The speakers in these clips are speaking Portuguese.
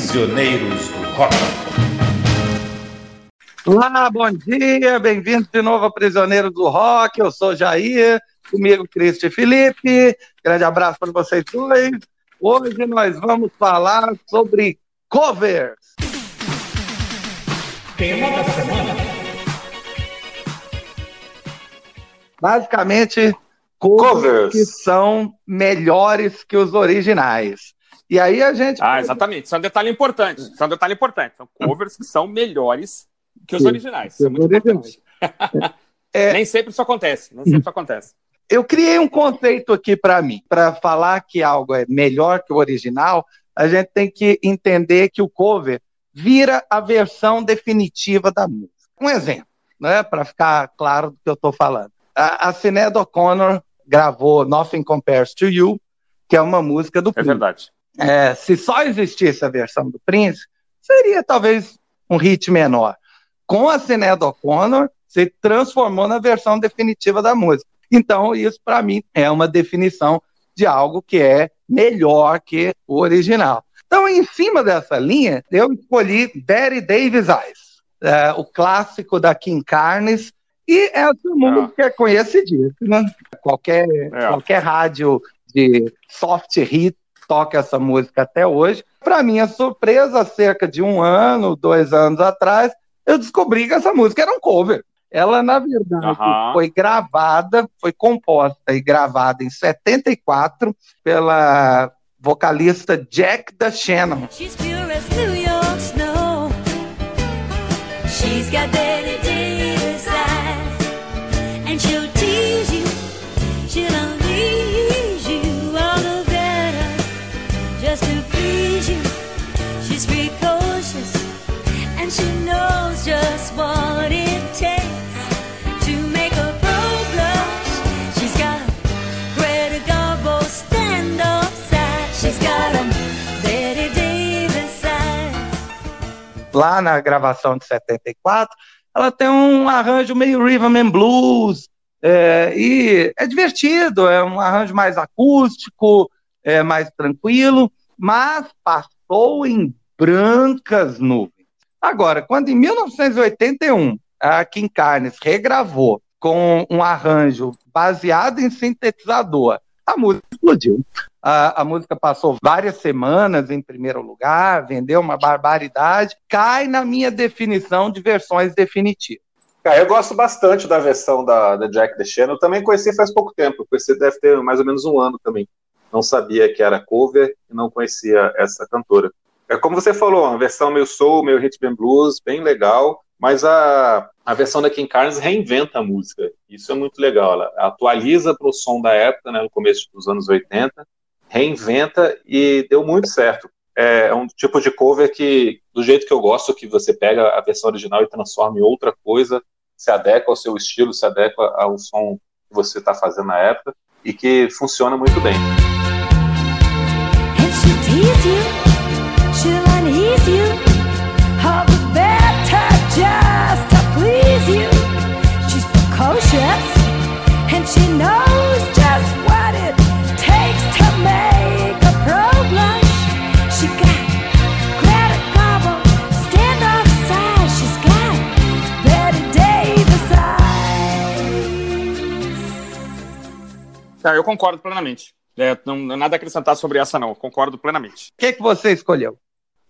Prisioneiros do Rock. Olá, bom dia, bem-vindo de novo a Prisioneiros do Rock. Eu sou Jair, comigo Cristi e Felipe. Grande abraço para vocês dois. Hoje nós vamos falar sobre covers. Tema da semana. Basicamente, covers, Covers. que são melhores que os originais. E aí a gente. Ah, exatamente. Isso é um detalhe importante. Isso é um detalhe importante. São covers que são melhores que os Sim, originais. Isso é muito importante. É. Nem sempre isso acontece. Nem sempre isso acontece. Eu criei um conceito aqui para mim. Para falar que algo é melhor que o original, a gente tem que entender que o cover vira a versão definitiva da música. Um exemplo, né, para ficar claro do que eu estou falando. A, a Sinéad O'Connor gravou Nothing Compares to You, que é uma música do É Prince. verdade. É, se só existisse a versão do Prince, seria talvez um hit menor. Com a Sinéad O'Connor, se transformou na versão definitiva da música. Então, isso para mim é uma definição de algo que é melhor que o original. Então, em cima dessa linha, eu escolhi Betty Davis Eyes, é, o clássico da Kim Carnes, e essa música é conhecidíssima. Qualquer, É. qualquer rádio de soft hit toca essa música até hoje. Para minha surpresa, há cerca de um ano, dois anos atrás, eu descobri que essa música era um cover. Ela, na verdade, Aham. foi gravada, foi composta e gravada em 74 pela vocalista Jack da Shannon. She's pure as New York snow. She's got Lá na gravação de 74, ela tem um arranjo meio rhythm and blues, é, e é divertido, é um arranjo mais acústico, é mais tranquilo, mas passou em brancas nuvens. Agora, quando em 1981 a Kim Carnes regravou com um arranjo baseado em sintetizador, a música explodiu. A, a música passou várias semanas em primeiro lugar, vendeu uma barbaridade, cai na minha definição de versões definitivas. Cara, eu gosto bastante da versão da, da Jack the Channel. Eu também conheci faz pouco tempo. Conheci deve ter mais ou menos um ano também. Não sabia que era cover e não conhecia essa cantora. É como você falou, uma versão meio soul, meio rhythm and blues, bem legal. Mas a, a versão da Kim Carnes reinventa a música. Isso é muito legal. Ela atualiza para o som da época, né, no começo dos anos 80, reinventa e deu muito certo. É um tipo de cover que, do jeito que eu gosto, que você pega a versão original e transforma em outra coisa, se adequa ao seu estilo, se adequa ao som que você está fazendo na época e que funciona muito bem. Ah, eu concordo plenamente. É, não, não nada a acrescentar sobre essa, não. Eu concordo plenamente. O que, que você escolheu?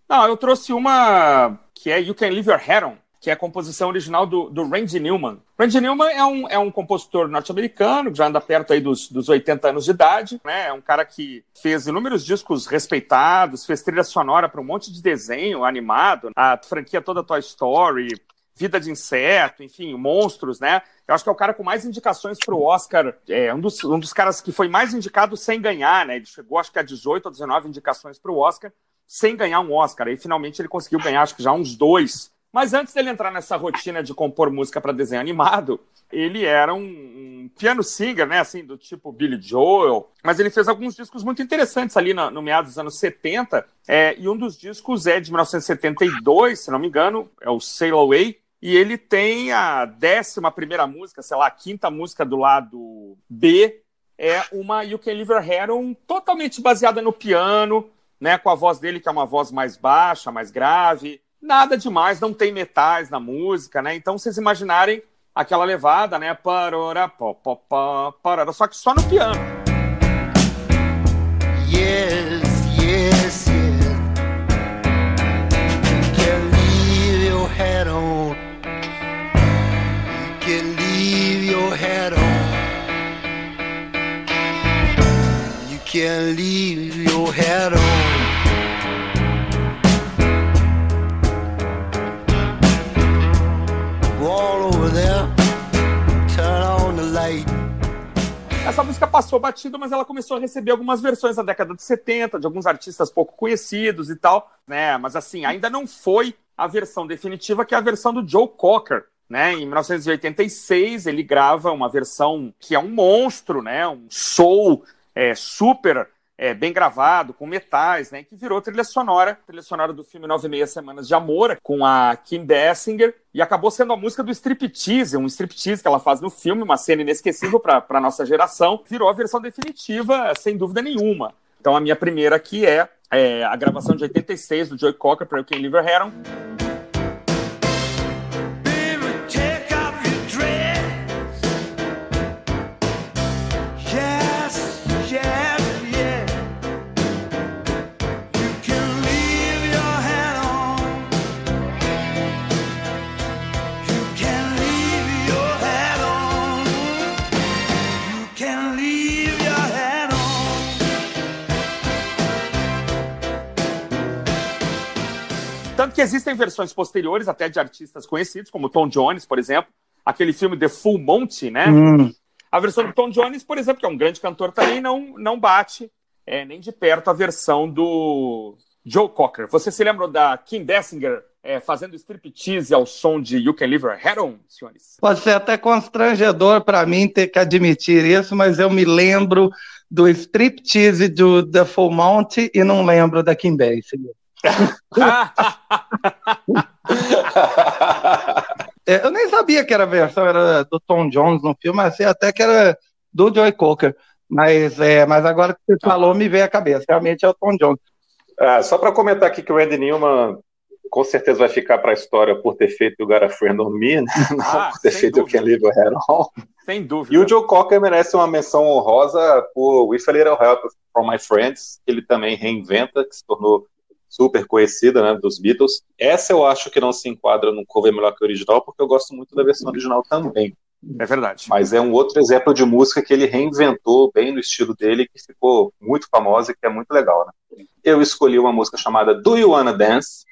Não, eu trouxe uma que é You Can Leave Your Head On, que é a composição original do, do Randy Newman. Randy Newman é um, é um compositor norte-americano, que já anda perto aí dos, dos 80 anos de idade, né? É um cara que fez inúmeros discos respeitados, fez trilha sonora para um monte de desenho animado, a franquia toda Toy Story, Vida de Inseto, enfim, Monstros, né? Eu acho que é o cara com mais indicações para o Oscar, é um dos, um dos caras que foi mais indicado sem ganhar, né? Ele chegou, acho que a 18 ou 19 indicações para o Oscar, sem ganhar um Oscar. Aí finalmente ele conseguiu ganhar, acho que já uns dois. Mas antes dele entrar nessa rotina de compor música para desenho animado, ele era um, um piano singer, né? Assim, do tipo Billy Joel. Mas ele fez alguns discos muito interessantes ali no, no meados dos anos 70. É, e um dos discos é de 1972, se não me engano, é o Sail Away. E ele tem a décima primeira música, sei lá, a quinta música do lado B, é uma You Can Leave Your On, totalmente baseada no piano, né, com a voz dele que é uma voz mais baixa, mais grave. Nada demais, não tem metais na música, né? Então vocês imaginarem aquela levada, né? Parora, pó, pó, pó, parora, só que só no piano. Yes, yes, yes. You can leave your hat on. You can leave your hat on. You can leave your hat on. Essa música passou batido, mas ela começou a receber algumas versões na década de 70, de alguns artistas pouco conhecidos e tal, né? Mas assim, ainda não foi a versão definitiva, que é a versão do Joe Cocker, né? Em 1986, ele grava uma versão que é um monstro, né? Um soul é, super é, bem gravado, com metais, né? Que virou trilha sonora, trilha sonora do filme Nove e Meia Semanas de Amor, com a Kim Basinger, e acabou sendo a música do striptease, um striptease que ela faz no filme, uma cena inesquecível para a nossa geração, virou a versão definitiva, sem dúvida nenhuma. Então a minha primeira aqui é, é a gravação de 86 do Joey Cocker para You Can Leave Your Que existem versões posteriores, até de artistas conhecidos, como Tom Jones, por exemplo, aquele filme The Full Monty, né? Hum. A versão do Tom Jones, por exemplo, que é um grande cantor também, não, não bate é, nem de perto a versão do Joe Cocker. Você se lembra da Kim Basinger é, fazendo striptease ao som de You Can Leave Your Head On, senhores? Pode ser até constrangedor para mim ter que admitir isso, mas eu me lembro do striptease do The Full Monty e não lembro da Kim Basinger. É, eu nem sabia que era a versão era do Tom Jones no filme, mas sei até que era do Joey Cocker. Mas, é, mas agora que você falou, me veio a cabeça. Realmente é o Tom Jones. Ah, só para comentar aqui que o Randy Newman com certeza vai ficar para a história por ter feito o Got a Friend on Me, né? não Ah, por ter feito o. Can Live Your Head On. Sem dúvida. E o Joe Cocker merece uma menção honrosa por With a Little Help from My Friends, que ele também reinventa, que se tornou super conhecida, né, dos Beatles. Essa eu acho que não se enquadra num cover melhor que o original, porque eu gosto muito da versão original também. É verdade. Mas é um outro exemplo de música que ele reinventou bem no estilo dele, que ficou muito famosa e que é muito legal, né? Eu escolhi uma música chamada Do You Wanna Dance,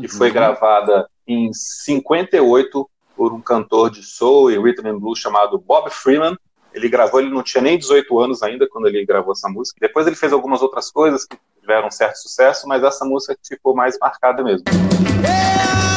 que foi gravada em 58 por um cantor de soul e rhythm and blues chamado Bob Freeman. Ele gravou, ele não tinha nem 18 anos ainda quando ele gravou essa música. Depois ele fez algumas outras coisas que tiveram um certo sucesso, mas essa música ficou mais marcada mesmo. Yeah,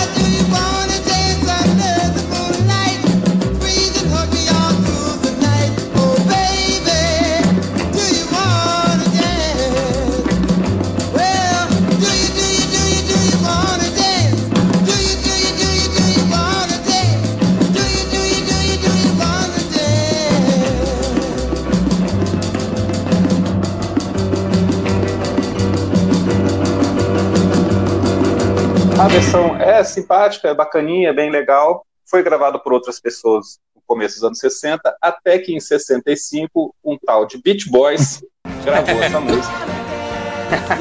A versão é simpática, é bacaninha, é bem legal. Foi gravada por outras pessoas no começo dos anos 60, até que em 65 um tal de Beach Boys gravou essa música.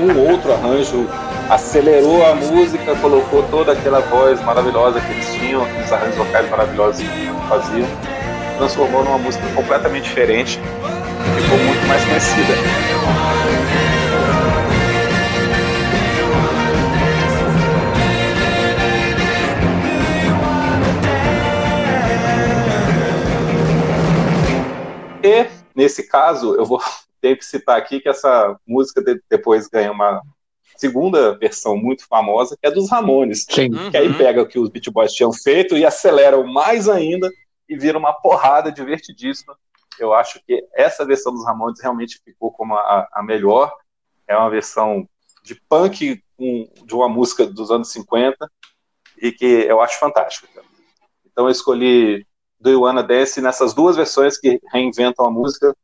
Um outro arranjo acelerou a música, colocou toda aquela voz maravilhosa que eles tinham, aqueles arranjos vocais maravilhosos que faziam, transformou numa música completamente diferente, ficou muito mais conhecida. E, nesse caso, eu vou ter que citar aqui que essa música de- depois ganha uma segunda versão muito famosa, que é dos Ramones. Sim. Uhum. Que aí pega o que os Beat Boys tinham feito e aceleram mais ainda e vira uma porrada divertidíssima. Eu acho que essa versão dos Ramones realmente ficou como a, a melhor. É uma versão de punk com- de uma música dos anos 50 e que eu acho fantástica. Então eu escolhi Do You Wanna Dance nessas duas versões que reinventam a música.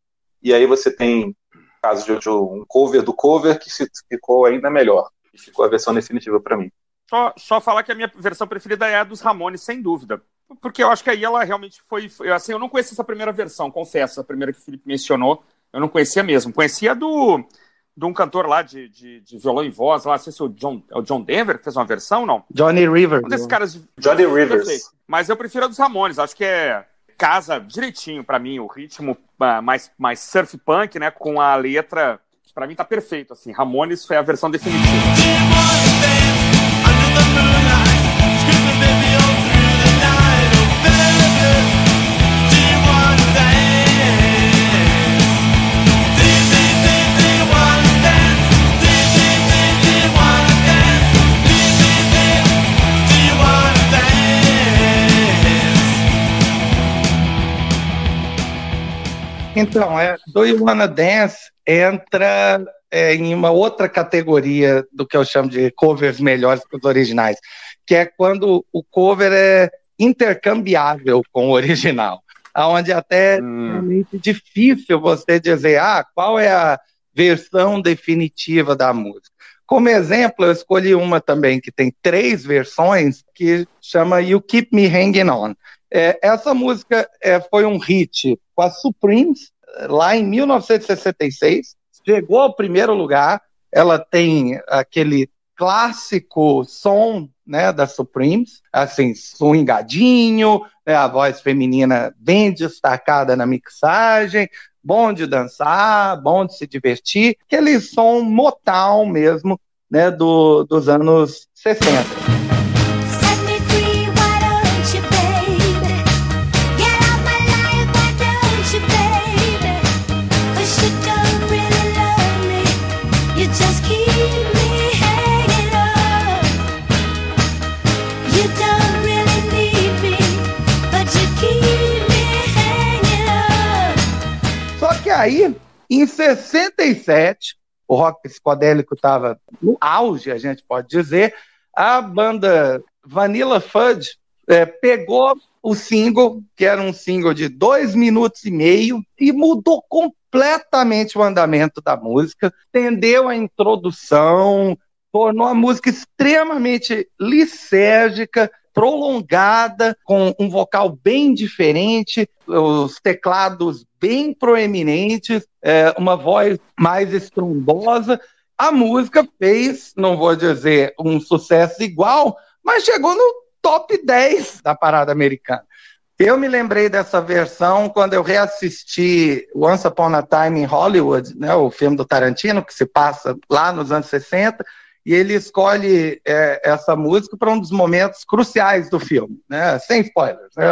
E aí você tem caso de, um cover do cover que ficou ainda melhor. Ficou a versão definitiva para mim. Só, só falar que a minha versão preferida é a dos Ramones, sem dúvida. Porque eu acho que aí ela realmente foi. foi- assim, eu não conhecia essa primeira versão, confesso, a primeira que o Felipe mencionou. Eu não conhecia mesmo. Conhecia do. De um cantor lá de, de, de violão e voz, lá, não sei se é o John, é o John Denver que fez uma versão, não? Johnny Rivers. Um desses caras de. Johnny Rivers. Mas eu prefiro a dos Ramones, acho que é. Casa direitinho pra mim, o ritmo ah, mais, mais surf punk, né? Com a letra. Pra mim tá perfeito, assim. Ramones foi a versão definitiva. Então, é, Do You Wanna Dance entra é, em uma outra categoria do que eu chamo de covers melhores que os originais, que é quando o cover é intercambiável com o original, onde até é Hum. realmente difícil você dizer ah, qual é a versão definitiva da música. Como exemplo, eu escolhi uma também que tem três versões, que chama You Keep Me Hanging On. É, essa música é, foi um hit com a Supremes, lá em 1966, chegou ao primeiro lugar. Ela tem aquele clássico som né, da Supremes, assim, swingadinho, né, a voz feminina bem destacada na mixagem, bom de dançar, bom de se divertir, aquele som Motown mesmo, né, do, dos anos 60. Aí, em 67, o rock psicodélico estava no auge, a gente pode dizer, a banda Vanilla Fudge eh, pegou o single, que era um single de dois minutos e meio, e mudou completamente o andamento da música, entendeu a introdução, tornou a música extremamente lisérgica, prolongada, com um vocal bem diferente, os teclados bem proeminentes, é, uma voz mais estrondosa. A música fez, não vou dizer um sucesso igual, mas chegou no top 10 da parada americana. Eu me lembrei dessa versão quando eu reassisti Once Upon a Time in Hollywood, né, o filme do Tarantino, que se passa lá nos anos 60, e ele escolhe é, essa música para um dos momentos cruciais do filme, né, sem spoilers. né.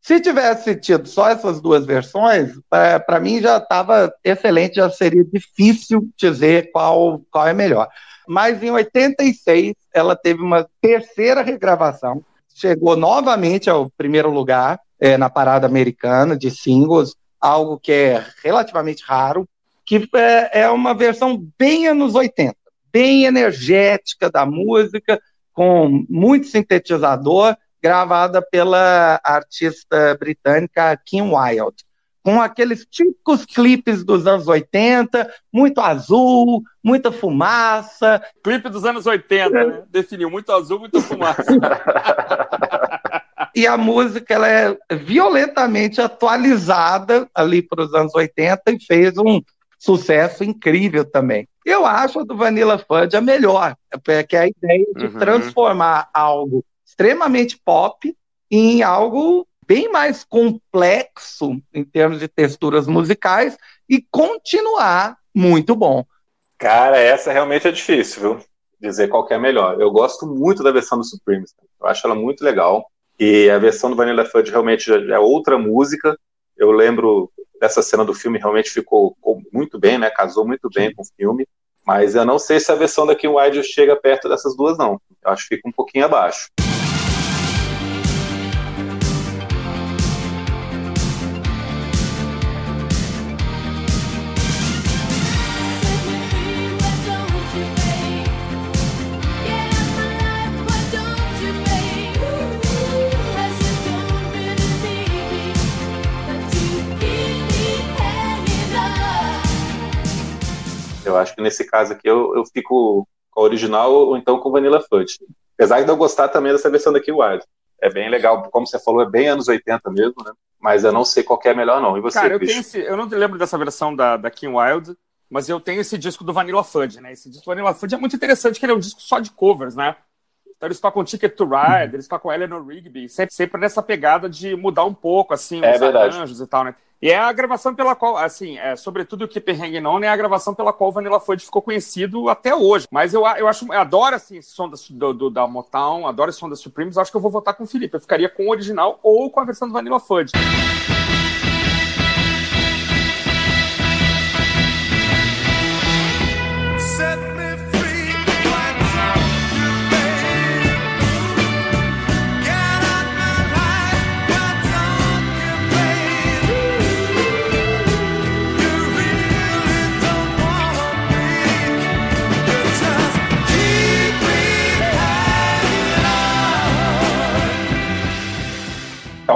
Se tivesse tido só essas duas versões, para mim já estava excelente, já seria difícil dizer qual, qual é melhor. Mas em 86, ela teve uma terceira regravação, chegou novamente ao primeiro lugar é, na parada americana de singles, algo que é relativamente raro, que é, é uma versão bem anos 80, bem energética da música, com muito sintetizador, gravada pela artista britânica Kim Wilde, com aqueles típicos clipes dos anos 80, muito azul, muita fumaça, Clipe dos anos 80, né? Definiu muito azul, muito fumaça. e a música ela é violentamente atualizada ali para os anos 80 e fez um sucesso incrível também. Eu acho a do Vanilla Fudge a melhor, é que é a ideia de Uhum. transformar algo extremamente pop em algo bem mais complexo em termos de texturas musicais e continuar muito bom. Cara, essa realmente é difícil, viu? Dizer qual é melhor. Eu gosto muito da versão do Supremes. Eu acho ela muito legal. E a versão do Vanilla Fudge realmente é outra música. Eu lembro dessa cena do filme, realmente ficou, ficou muito bem, né? Casou muito bem com o filme. Mas eu não sei se a versão da Kim Wilde chega perto dessas duas, não. Eu acho que fica um pouquinho abaixo. Que nesse caso aqui eu, eu fico com a original ou então com Vanilla Fudge. Apesar de eu gostar também dessa versão daqui Wild. É bem legal, como você falou, é bem anos 80 mesmo, né? Mas eu não sei qual é melhor não. E você, Cara, eu, esse, eu não lembro dessa versão da, da Kim Wild, mas eu tenho esse disco do Vanilla Fudge, né? Esse disco do Vanilla Fudge é muito interessante, que ele é um disco só de covers, né? Então eles tocam Ticket to Ride, eles tocam Eleanor Rigby, sempre, sempre nessa pegada de mudar um pouco, assim, É os verdade. arranjos e tal, né? E é a gravação pela qual, assim, é, sobretudo o Keep Hanging On, é a gravação pela qual o Vanilla Fudge ficou conhecido até hoje. Mas eu, eu acho, eu adoro, assim, esse som da, do, do- da Motown, adoro esse som da Supremes, acho que eu vou votar com o Felipe. Eu ficaria com o original ou com a versão do Vanilla Fudge. Set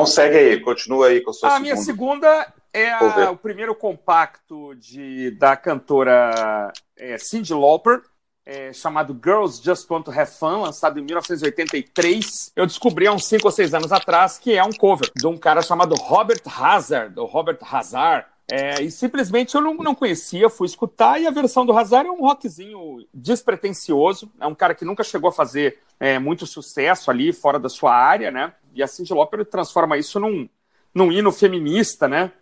Então segue aí, continua aí com a sua A minha segunda. segunda é a- o primeiro compacto de, da cantora é, Cyndi Lauper, é, chamado Girls Just Want to Have Fun, lançado em 1983. Eu descobri há uns 5 ou 6 anos atrás que é um cover de um cara chamado Robert Hazard, ou Robert Hazard. É, e simplesmente eu não, não conhecia, fui escutar, e a versão do Hazard é um rockzinho despretensioso. É um cara que nunca chegou a fazer é, muito sucesso ali fora da sua área, né? E a Cyndi Lauper transforma isso num, num hino feminista, né?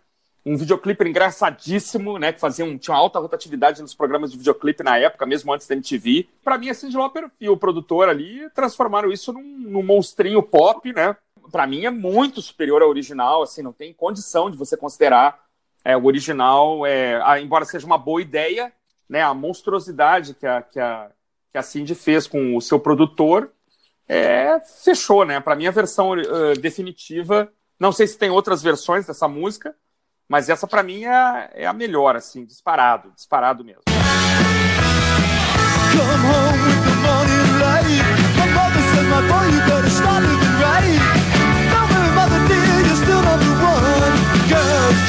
Um videoclipe engraçadíssimo, né? Que fazia um, tinha uma alta rotatividade nos programas de videoclipe na época, mesmo antes da MTV. Pra mim, a Cyndi Lauper e o produtor ali transformaram isso num, num monstrinho pop, né? Pra mim é muito superior ao original, assim, não tem condição de você considerar é, o original, é, ah, embora seja uma boa ideia, né? A monstruosidade que a, que a, que a Cindy fez com o seu produtor é, fechou, né? Pra mim, a versão eh, definitiva. Não sei se tem outras versões dessa música, mas essa pra mim é, a- é a melhor, assim, disparado, disparado mesmo.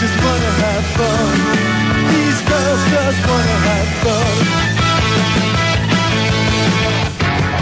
Just wanna have fun. These girls just wanna have fun.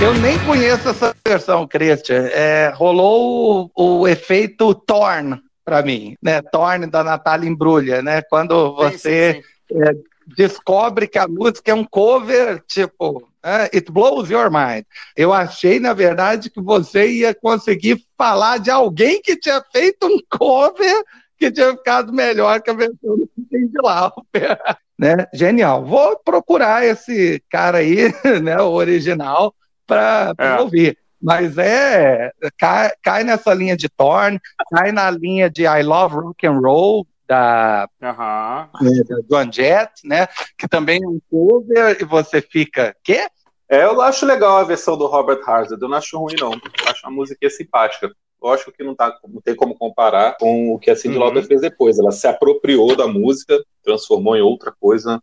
Eu nem conheço essa versão, Christian. É, rolou o, o efeito Torn pra mim, né? Torn da Natália Embrulha, né? Quando Sim, você sim, sim. descobre que a música é um cover, tipo, né? It blows your mind. Eu achei, na verdade, que você ia conseguir falar de alguém que tinha feito um cover que tinha ficado melhor que a versão do Cindy Lauper. Né? Genial. Vou procurar esse cara aí, né, o original, para É. ouvir. Mas é, cai, cai nessa linha de Torn, cai na linha de I Love Rock and Roll, da Aham. é, da Joan Jett, né? Que também é um cover e você fica, quê? É, eu acho legal a versão do Robert Hazard, eu não acho ruim, não. Eu acho a música simpática. Lógico que não, tá, não tem como comparar com o que a Cyndi Uhum. Lauper fez depois. Ela se apropriou da música, transformou em outra coisa.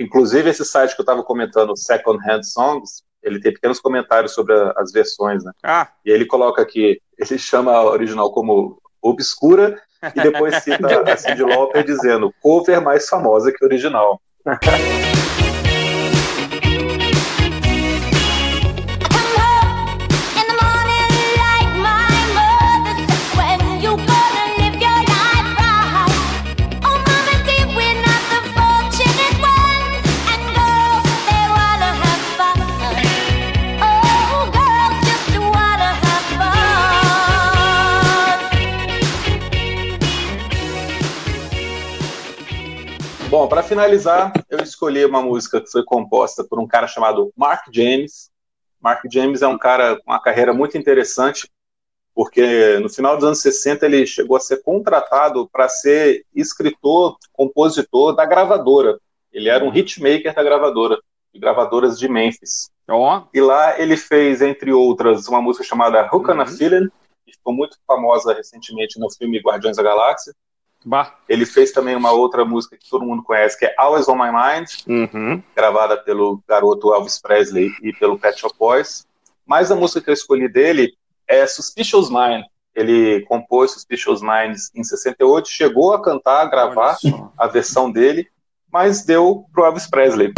Inclusive, esse site que eu estava comentando, Second Hand Songs, ele tem pequenos comentários sobre a- as versões, né? Ah, E ele coloca aqui, ele chama a original como obscura e depois cita a Cyndi Lauper dizendo cover mais famosa que original. Bom, para finalizar, eu escolhi uma música que foi composta por um cara chamado Mark James. Mark James é um cara com uma carreira muito interessante, porque no final dos anos 60 ele chegou a ser contratado para ser escritor, compositor da gravadora. Ele era um hitmaker da gravadora, de gravadoras de Memphis. ó, E lá ele fez, entre outras, uma música chamada Hook on a Uhum. Feeling, que ficou muito famosa recentemente no filme Guardiões da Galáxia. Bah. Ele fez também uma outra música que todo mundo conhece, que é Always on My Mind, Uhum. gravada pelo garoto Elvis Presley e pelo Pet Shop Boys. Mas a música que eu escolhi dele é Suspicious Mind. Ele compôs Suspicious Minds em 68, chegou a cantar, a gravar a versão dele, mas deu pro Elvis Presley.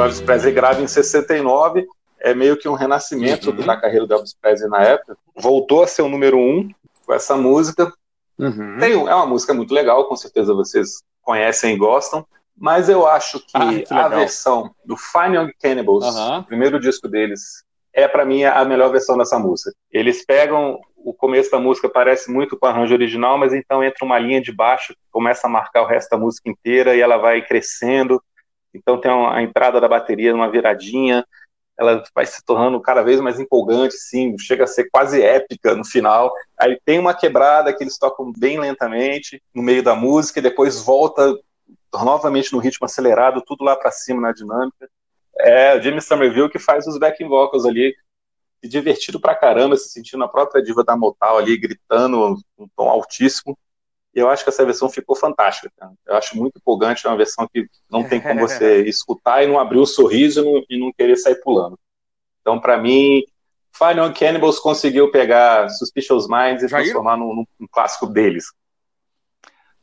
O Elvis Presley grava em 69, é meio que um renascimento Uhum. da carreira do Elvis Presley na época. Voltou a ser o número um com essa música. Uhum. Tem, é uma música muito legal, com certeza vocês conhecem e gostam, mas eu acho que, Ah, que a versão do Fine Young Cannibals, o primeiro disco deles, é para mim a melhor versão dessa música. Eles pegam o começo da música parece muito com o arranjo original, mas então entra uma linha de baixo que começa a marcar o resto da música inteira e ela vai crescendo. Então tem a entrada da bateria numa viradinha, ela vai se tornando cada vez mais empolgante, sim, chega a ser quase épica no final. Aí tem uma quebrada que eles tocam bem lentamente no meio da música e depois volta novamente no ritmo acelerado, tudo lá para cima na dinâmica. É o Jimmy Somerville que faz os backing vocals ali, divertido pra caramba, se sentindo a própria diva da Motal ali, gritando um tom altíssimo. E eu acho que essa versão ficou fantástica. cara. Eu acho muito empolgante, é uma versão que não tem como você escutar e não abrir o sorriso e não, e não querer sair pulando. Então, pra mim, Final Cannibals conseguiu pegar Suspicious Minds e Jair? transformar num, num- num clássico deles.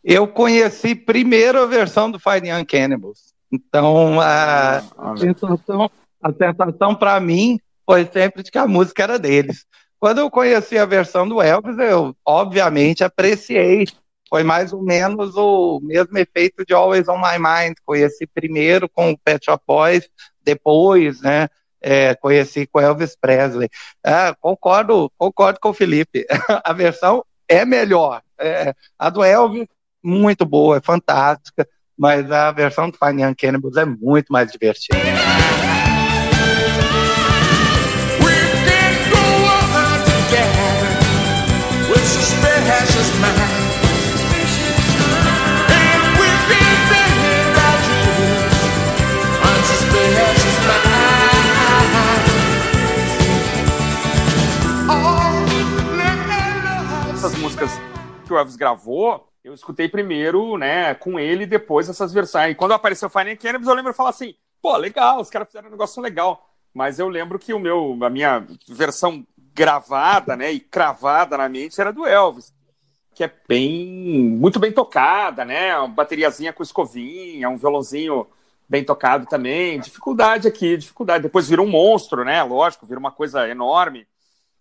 Eu conheci primeiro a versão do Fine Young Cannibals. Então, a, Ah, sensação, a sensação para mim foi sempre de que a música era deles. Quando eu conheci a versão do Elvis, eu obviamente apreciei. Foi mais ou menos o mesmo efeito de Always on My Mind. Conheci primeiro com o Pet Shop Boys, depois, né? é, conheci com Elvis Presley. Ah, concordo, concordo com o Felipe. a versão é melhor. É, a do Elvis, muito boa, é fantástica, mas a versão do Fine Young Cannibals é muito mais divertida. Que o Elvis gravou, eu escutei primeiro, né, com ele e depois essas versões. E quando apareceu Fine Cannabis, eu lembro de falar assim, pô, legal, os caras fizeram um negócio legal. Mas eu lembro que o meu, a minha versão gravada, né, e cravada na mente era do Elvis, que é bem, muito bem tocada, né, uma bateriazinha com escovinha, um violãozinho bem tocado também. Dificuldade aqui, dificuldade. Depois vira um monstro, né, lógico, vira uma coisa enorme.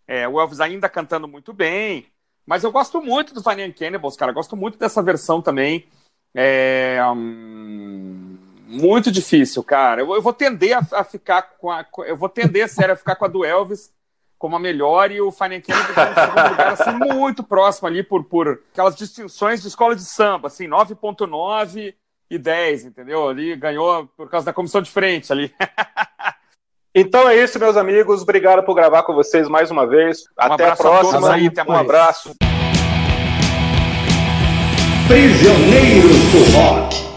É, o Elvis ainda cantando muito bem. Mas eu gosto muito do and Cannibals, cara. Gosto muito dessa versão também. É, hum, muito difícil, cara. Eu, eu vou tender a, a ficar com a. Eu vou tender, sério, a ficar com a do Elvis como a melhor e o and Cannibals em segundo lugar, assim, muito próximo ali por, por aquelas distinções de escola de samba, assim, 9.9 e 10, entendeu? Ali ganhou por causa da comissão de frente ali. Então é isso, meus amigos. Obrigado por gravar com vocês mais uma vez. Até a a próxima. aí, até um abraço. Prisioneiros do Rock.